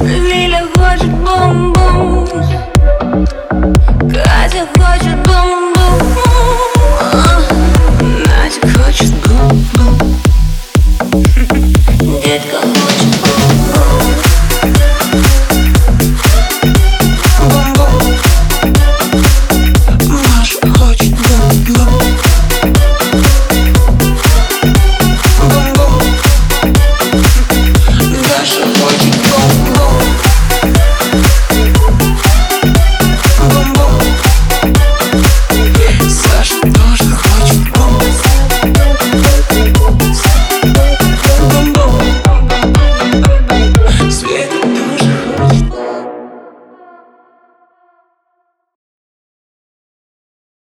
really